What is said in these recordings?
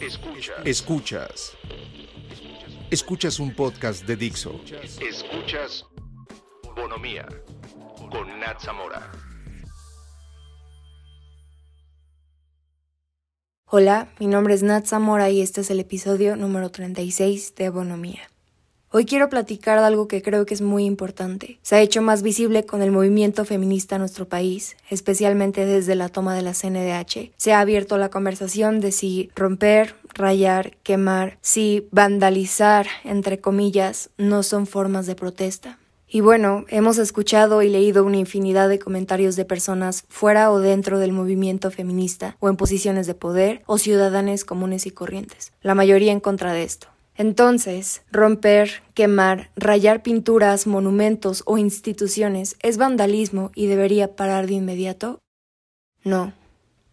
Escuchas. Escuchas. Escuchas un podcast de Dixo. Escuchas Bonomía con Nat Zamora. Hola, mi nombre es Nat Zamora y este es el episodio número 36 de Bonomía. Hoy quiero platicar de algo que creo que es muy importante. Se ha hecho más visible con el movimiento feminista en nuestro país, especialmente desde la toma de la CNDH. Se ha abierto la conversación de si romper, rayar, quemar, si vandalizar, entre comillas, no son formas de protesta. Y bueno, hemos escuchado y leído una infinidad de comentarios de personas fuera o dentro del movimiento feminista, o en posiciones de poder, o ciudadanos comunes y corrientes, la mayoría en contra de esto. Entonces, romper, quemar, rayar pinturas, monumentos o instituciones es vandalismo y debería parar de inmediato? No.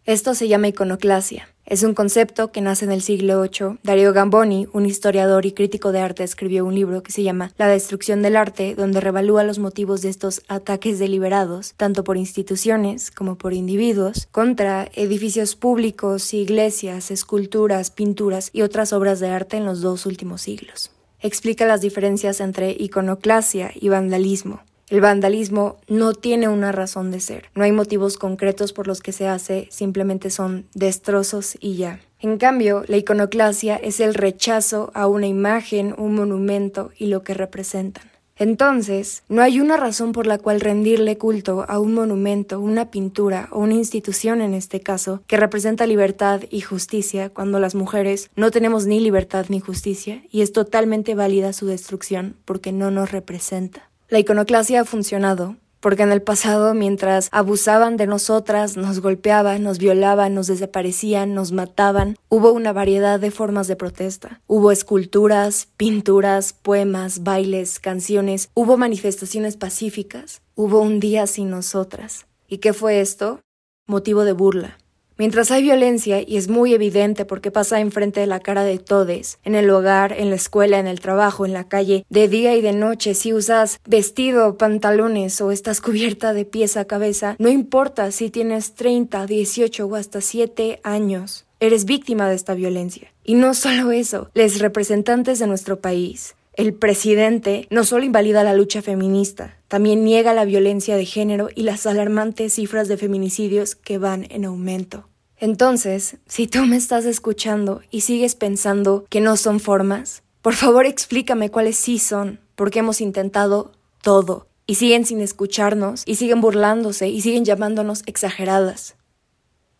Esto se llama iconoclasia es un concepto que nace en el siglo VIII. Dario Gamboni, un historiador y crítico de arte, escribió un libro que se llama La destrucción del arte, donde revalúa los motivos de estos ataques deliberados, tanto por instituciones como por individuos, contra edificios públicos, iglesias, esculturas, pinturas y otras obras de arte en los dos últimos siglos. Explica las diferencias entre iconoclasia y vandalismo. El vandalismo no tiene una razón de ser. No hay motivos concretos por los que se hace, simplemente son destrozos y ya. En cambio, la iconoclasia es el rechazo a una imagen, un monumento y lo que representan. Entonces, no hay una razón por la cual rendirle culto a un monumento, una pintura o una institución en este caso que representa libertad y justicia cuando las mujeres no tenemos ni libertad ni justicia y es totalmente válida su destrucción porque no nos representa. La iconoclasia ha funcionado, porque en el pasado, mientras abusaban de nosotras, nos golpeaban, nos violaban, nos desaparecían, nos mataban, hubo una variedad de formas de protesta. Hubo esculturas, pinturas, poemas, bailes, canciones, hubo manifestaciones pacíficas, hubo un día sin nosotras. ¿Y qué fue esto? Motivo de burla. Mientras hay violencia, y es muy evidente porque pasa enfrente de la cara de todes, en el hogar, en la escuela, en el trabajo, en la calle, de día y de noche, si usas vestido, pantalones o estás cubierta de pies a cabeza, no importa si tienes 30, 18 o hasta 7 años, eres víctima de esta violencia. Y no solo eso, los representantes de nuestro país, el presidente no solo invalida la lucha feminista, también niega la violencia de género y las alarmantes cifras de feminicidios que van en aumento. Entonces, si tú me estás escuchando y sigues pensando que no son formas, por favor explícame cuáles sí son, porque hemos intentado todo y siguen sin escucharnos y siguen burlándose y siguen llamándonos exageradas.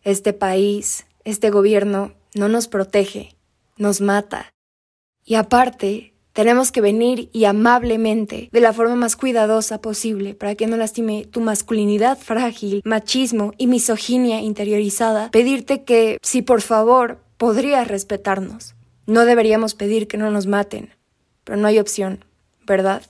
Este país, este gobierno, no nos protege, nos mata. Y aparte, tenemos que venir y amablemente, de la forma más cuidadosa posible, para que no lastime tu masculinidad frágil, machismo y misoginia interiorizada, pedirte que, si por favor, podrías respetarnos. No deberíamos pedir que no nos maten, pero no hay opción, ¿verdad?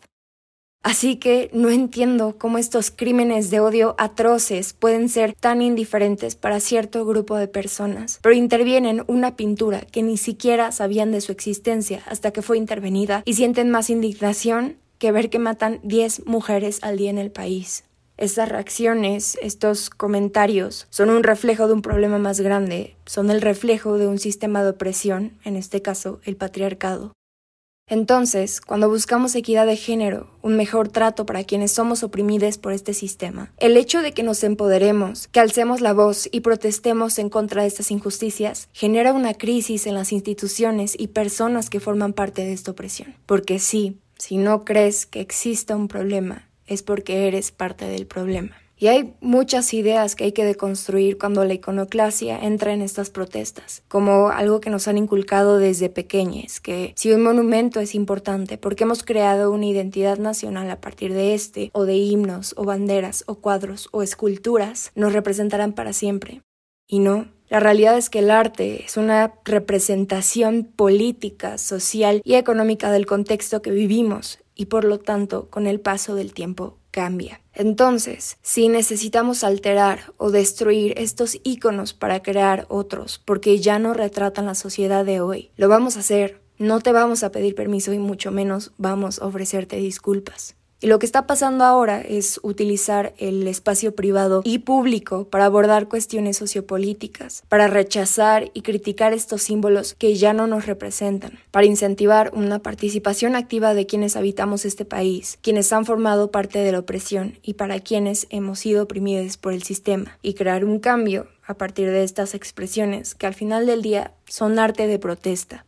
Así que no entiendo cómo estos crímenes de odio atroces pueden ser tan indiferentes para cierto grupo de personas, pero intervienen una pintura que ni siquiera sabían de su existencia hasta que fue intervenida y sienten más indignación que ver que matan 10 mujeres al día en el país. Estas reacciones, estos comentarios, son un reflejo de un problema más grande, son el reflejo de un sistema de opresión, en este caso el patriarcado. Entonces, cuando buscamos equidad de género, un mejor trato para quienes somos oprimidos por este sistema, el hecho de que nos empoderemos, que alcemos la voz y protestemos en contra de estas injusticias, genera una crisis en las instituciones y personas que forman parte de esta opresión. Porque sí, si no crees que exista un problema, es porque eres parte del problema. Y hay muchas ideas que hay que deconstruir cuando la iconoclasia entra en estas protestas, como algo que nos han inculcado desde pequeñes, que si un monumento es importante porque hemos creado una identidad nacional a partir de este, o de himnos, o banderas, o cuadros, o esculturas, nos representarán para siempre. Y no, la realidad es que el arte es una representación política, social y económica del contexto que vivimos y por lo tanto con el paso del tiempo cambia. Entonces, si necesitamos alterar o destruir estos iconos para crear otros, porque ya no retratan la sociedad de hoy, lo vamos a hacer. No te vamos a pedir permiso y mucho menos vamos a ofrecerte disculpas. Y lo que está pasando ahora es utilizar el espacio privado y público para abordar cuestiones sociopolíticas, para rechazar y criticar estos símbolos que ya no nos representan, para incentivar una participación activa de quienes habitamos este país, quienes han formado parte de la opresión y para quienes hemos sido oprimidos por el sistema, y crear un cambio a partir de estas expresiones que al final del día son arte de protesta.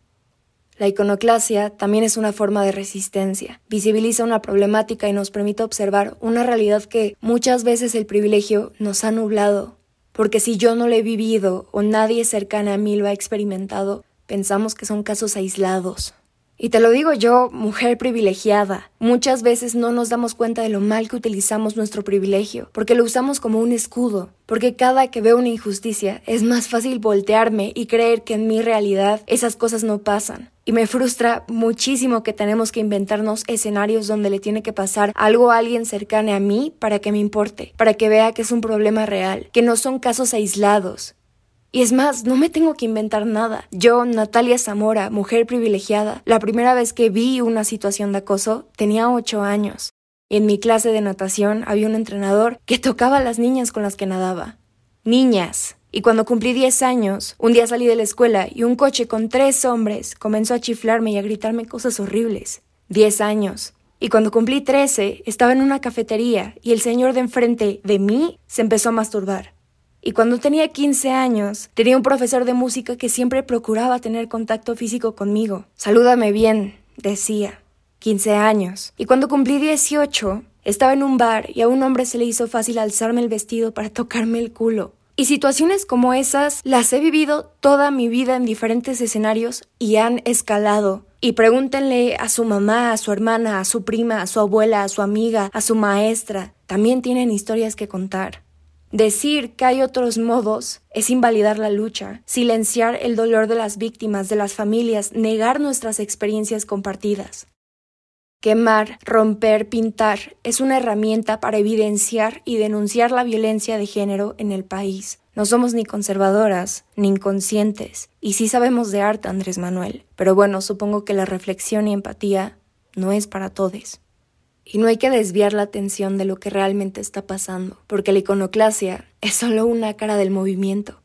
La iconoclasia también es una forma de resistencia, visibiliza una problemática y nos permite observar una realidad que muchas veces el privilegio nos ha nublado, porque si yo no lo he vivido o nadie cercana a mí lo ha experimentado, pensamos que son casos aislados. Y te lo digo yo, mujer privilegiada. Muchas veces no nos damos cuenta de lo mal que utilizamos nuestro privilegio, porque lo usamos como un escudo, porque cada que veo una injusticia es más fácil voltearme y creer que en mi realidad esas cosas no pasan. Y me frustra muchísimo que tenemos que inventarnos escenarios donde le tiene que pasar algo a alguien cercano a mí para que me importe, para que vea que es un problema real, que no son casos aislados. Y es más, no me tengo que inventar nada. Yo, Natalia Zamora, mujer privilegiada, la primera vez que vi una situación de acoso tenía ocho años. Y en mi clase de natación había un entrenador que tocaba a las niñas con las que nadaba. Niñas, y cuando cumplí 10 años, un día salí de la escuela y un coche con tres hombres comenzó a chiflarme y a gritarme cosas horribles. 10 años. Y cuando cumplí 13, estaba en una cafetería y el señor de enfrente de mí se empezó a masturbar. Y cuando tenía 15 años, tenía un profesor de música que siempre procuraba tener contacto físico conmigo. Salúdame bien, decía. 15 años. Y cuando cumplí 18, estaba en un bar y a un hombre se le hizo fácil alzarme el vestido para tocarme el culo. Y situaciones como esas las he vivido toda mi vida en diferentes escenarios y han escalado. Y pregúntenle a su mamá, a su hermana, a su prima, a su abuela, a su amiga, a su maestra. También tienen historias que contar. Decir que hay otros modos es invalidar la lucha, silenciar el dolor de las víctimas, de las familias, negar nuestras experiencias compartidas. Quemar, romper, pintar es una herramienta para evidenciar y denunciar la violencia de género en el país. No somos ni conservadoras ni inconscientes, y sí sabemos de arte, Andrés Manuel, pero bueno, supongo que la reflexión y empatía no es para todos. Y no hay que desviar la atención de lo que realmente está pasando, porque la iconoclasia es solo una cara del movimiento.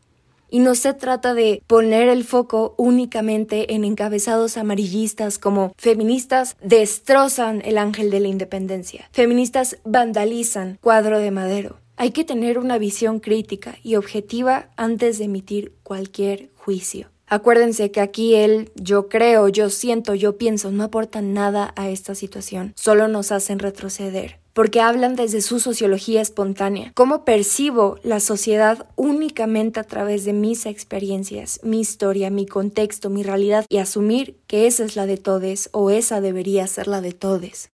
Y no se trata de poner el foco únicamente en encabezados amarillistas como feministas destrozan el ángel de la independencia, feministas vandalizan cuadro de madero. Hay que tener una visión crítica y objetiva antes de emitir cualquier juicio. Acuérdense que aquí él, yo creo, yo siento, yo pienso, no aportan nada a esta situación, solo nos hacen retroceder porque hablan desde su sociología espontánea. ¿Cómo percibo la sociedad únicamente a través de mis experiencias, mi historia, mi contexto, mi realidad y asumir que esa es la de todes o esa debería ser la de todes?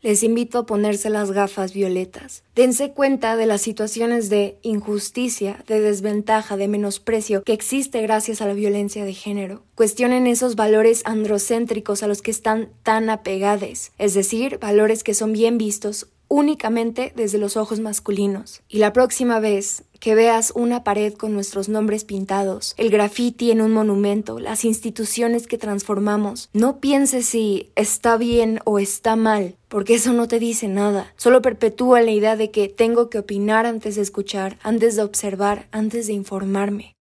Les invito a ponerse las gafas violetas. Dense cuenta de las situaciones de injusticia, de desventaja, de menosprecio que existe gracias a la violencia de género. Cuestionen esos valores androcéntricos a los que están tan apegados, es decir, valores que son bien vistos únicamente desde los ojos masculinos. Y la próxima vez que veas una pared con nuestros nombres pintados, el graffiti en un monumento, las instituciones que transformamos, no pienses si está bien o está mal, porque eso no te dice nada. Solo perpetúa la idea de que tengo que opinar antes de escuchar, antes de observar, antes de informarme.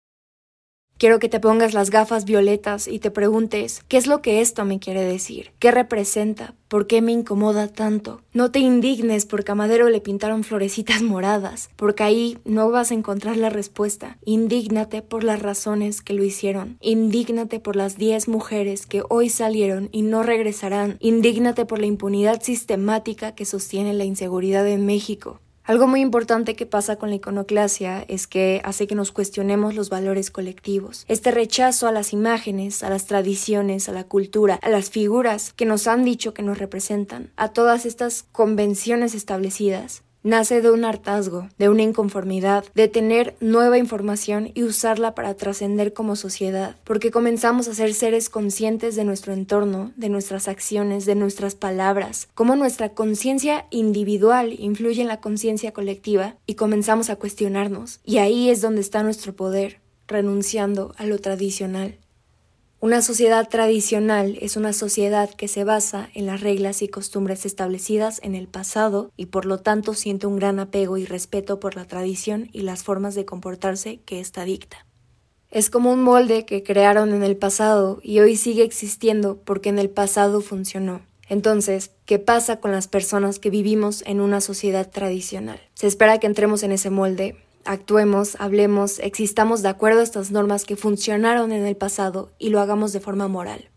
Quiero que te pongas las gafas violetas y te preguntes qué es lo que esto me quiere decir, qué representa, por qué me incomoda tanto. No te indignes porque a Madero le pintaron florecitas moradas, porque ahí no vas a encontrar la respuesta. Indígnate por las razones que lo hicieron. Indígnate por las 10 mujeres que hoy salieron y no regresarán. Indígnate por la impunidad sistemática que sostiene la inseguridad en México. Algo muy importante que pasa con la iconoclasia es que hace que nos cuestionemos los valores colectivos. Este rechazo a las imágenes, a las tradiciones, a la cultura, a las figuras que nos han dicho que nos representan, a todas estas convenciones establecidas, nace de un hartazgo, de una inconformidad, de tener nueva información y usarla para trascender como sociedad, porque comenzamos a ser seres conscientes de nuestro entorno, de nuestras acciones, de nuestras palabras, cómo nuestra conciencia individual influye en la conciencia colectiva y comenzamos a cuestionarnos. Y ahí es donde está nuestro poder, renunciando a lo tradicional. Una sociedad tradicional es una sociedad que se basa en las reglas y costumbres establecidas en el pasado y por lo tanto siente un gran apego y respeto por la tradición y las formas de comportarse que ésta dicta. Es como un molde que crearon en el pasado y hoy sigue existiendo porque en el pasado funcionó. Entonces, ¿qué pasa con las personas que vivimos en una sociedad tradicional? Se espera que entremos en ese molde, actuemos, hablemos, existamos de acuerdo a estas normas que funcionaron en el pasado y lo hagamos de forma moral.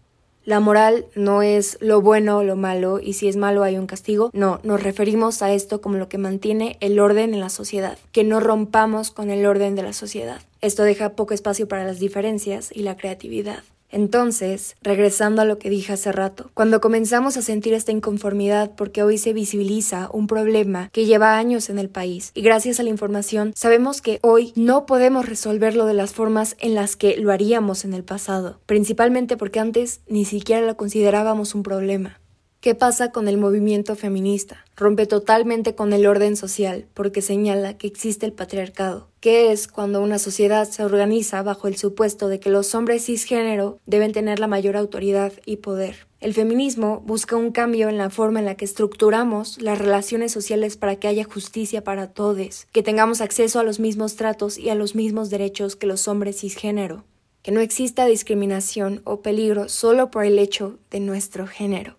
La moral no es lo bueno o lo malo y si es malo hay un castigo. No, nos referimos a esto como lo que mantiene el orden en la sociedad, que no rompamos con el orden de la sociedad. Esto deja poco espacio para las diferencias y la creatividad. Entonces, regresando a lo que dije hace rato, cuando comenzamos a sentir esta inconformidad porque hoy se visibiliza un problema que lleva años en el país y gracias a la información sabemos que hoy no podemos resolverlo de las formas en las que lo haríamos en el pasado, principalmente porque antes ni siquiera lo considerábamos un problema. ¿Qué pasa con el movimiento feminista? Rompe totalmente con el orden social porque señala que existe el patriarcado. ¿Qué es cuando una sociedad se organiza bajo el supuesto de que los hombres cisgénero deben tener la mayor autoridad y poder? El feminismo busca un cambio en la forma en la que estructuramos las relaciones sociales para que haya justicia para todos, que tengamos acceso a los mismos tratos y a los mismos derechos que los hombres cisgénero, que no exista discriminación o peligro solo por el hecho de nuestro género.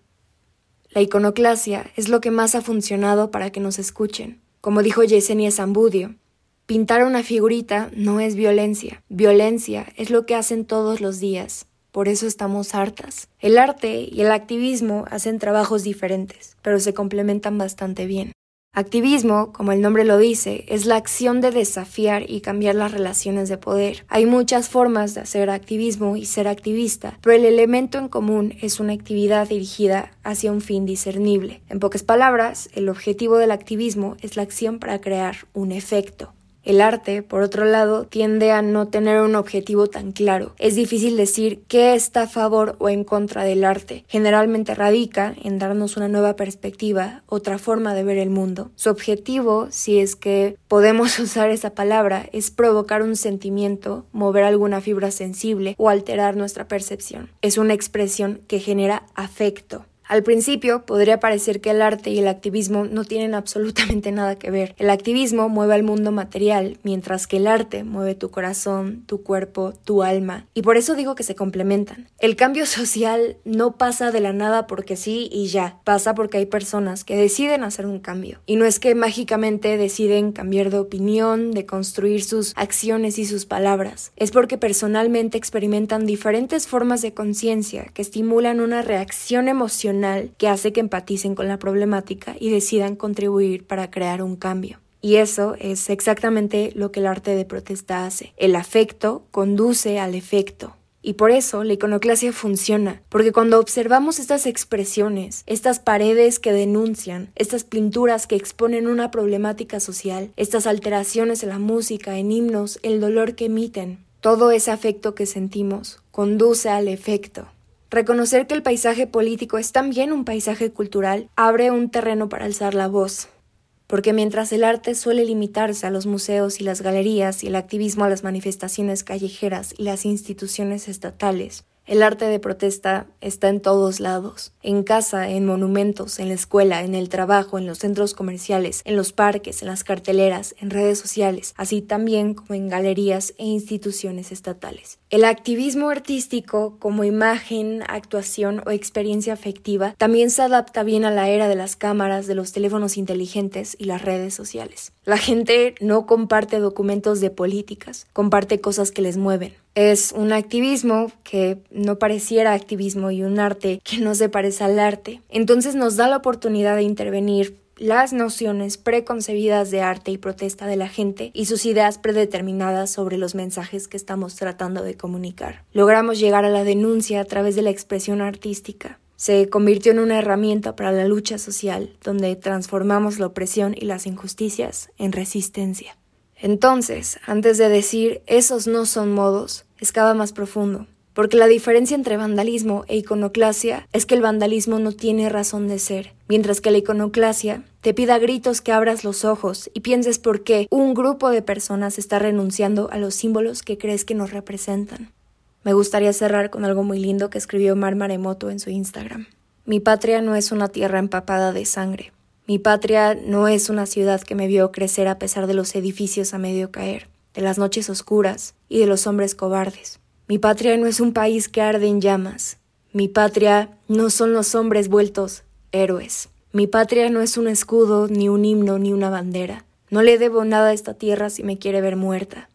La iconoclasia es lo que más ha funcionado para que nos escuchen. Como dijo Yesenia Zambudio, pintar una figurita no es violencia. Violencia es lo que hacen todos los días. Por eso estamos hartas. El arte y el activismo hacen trabajos diferentes, pero se complementan bastante bien. Activismo, como el nombre lo dice, es la acción de desafiar y cambiar las relaciones de poder. Hay muchas formas de hacer activismo y ser activista, pero el elemento en común es una actividad dirigida hacia un fin discernible. En pocas palabras, el objetivo del activismo es la acción para crear un efecto. El arte, por otro lado, tiende a no tener un objetivo tan claro. Es difícil decir qué está a favor o en contra del arte. Generalmente radica en darnos una nueva perspectiva, otra forma de ver el mundo. Su objetivo, si es que podemos usar esa palabra, es provocar un sentimiento, mover alguna fibra sensible o alterar nuestra percepción. Es una expresión que genera afecto. Al principio podría parecer que el arte y el activismo no tienen absolutamente nada que ver. El activismo mueve al mundo material, mientras que el arte mueve tu corazón, tu cuerpo, tu alma. Y por eso digo que se complementan. El cambio social no pasa de la nada porque sí y ya. Pasa porque hay personas que deciden hacer un cambio. Y no es que mágicamente deciden cambiar de opinión, de construir sus acciones y sus palabras. Es porque personalmente experimentan diferentes formas de conciencia que estimulan una reacción emocional que hace que empaticen con la problemática y decidan contribuir para crear un cambio. Y eso es exactamente lo que el arte de protesta hace. El afecto conduce al efecto. Y por eso la iconoclasia funciona, porque cuando observamos estas expresiones, estas paredes que denuncian, estas pinturas que exponen una problemática social, estas alteraciones en la música, en himnos, el dolor que emiten, todo ese afecto que sentimos conduce al efecto. Reconocer que el paisaje político es también un paisaje cultural abre un terreno para alzar la voz, porque mientras el arte suele limitarse a los museos y las galerías y el activismo a las manifestaciones callejeras y las instituciones estatales, el arte de protesta está en todos lados, en casa, en monumentos, en la escuela, en el trabajo, en los centros comerciales, en los parques, en las carteleras, en redes sociales, así también como en galerías e instituciones estatales. El activismo artístico como imagen, actuación o experiencia afectiva también se adapta bien a la era de las cámaras, de los teléfonos inteligentes y las redes sociales. La gente no comparte documentos de políticas, comparte cosas que les mueven. Es un activismo que no pareciera activismo y un arte que no se parece al arte. Entonces nos da la oportunidad de intervenir las nociones preconcebidas de arte y protesta de la gente y sus ideas predeterminadas sobre los mensajes que estamos tratando de comunicar. Logramos llegar a la denuncia a través de la expresión artística. Se convirtió en una herramienta para la lucha social, donde transformamos la opresión y las injusticias en resistencia. Entonces, antes de decir esos no son modos, excava más profundo, porque la diferencia entre vandalismo e iconoclasia es que el vandalismo no tiene razón de ser, mientras que la iconoclasia te pida gritos que abras los ojos y pienses por qué un grupo de personas está renunciando a los símbolos que crees que nos representan. Me gustaría cerrar con algo muy lindo que escribió Mar Maremoto en su Instagram. Mi patria no es una tierra empapada de sangre. Mi patria no es una ciudad que me vio crecer a pesar de los edificios a medio caer, de las noches oscuras y de los hombres cobardes. Mi patria no es un país que arde en llamas. Mi patria no son los hombres vueltos héroes. Mi patria no es un escudo, ni un himno, ni una bandera. No le debo nada a esta tierra si me quiere ver muerta.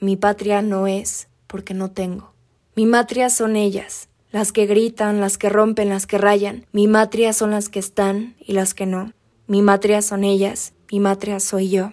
Mi patria no es, porque no tengo. Mi matria son ellas, las que gritan, las que rompen, las que rayan. Mi matria son las que están y las que no. Mi matria son ellas, mi matria soy yo.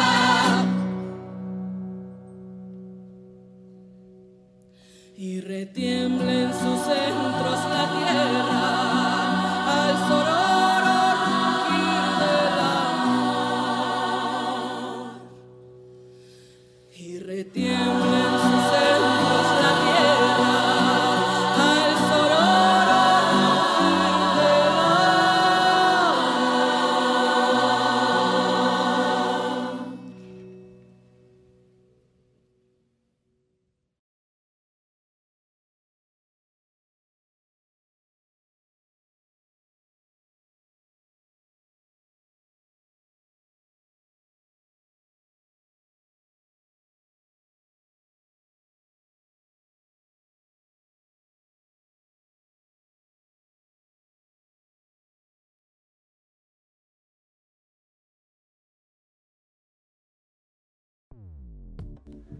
Y retiembla en sus centros la tierra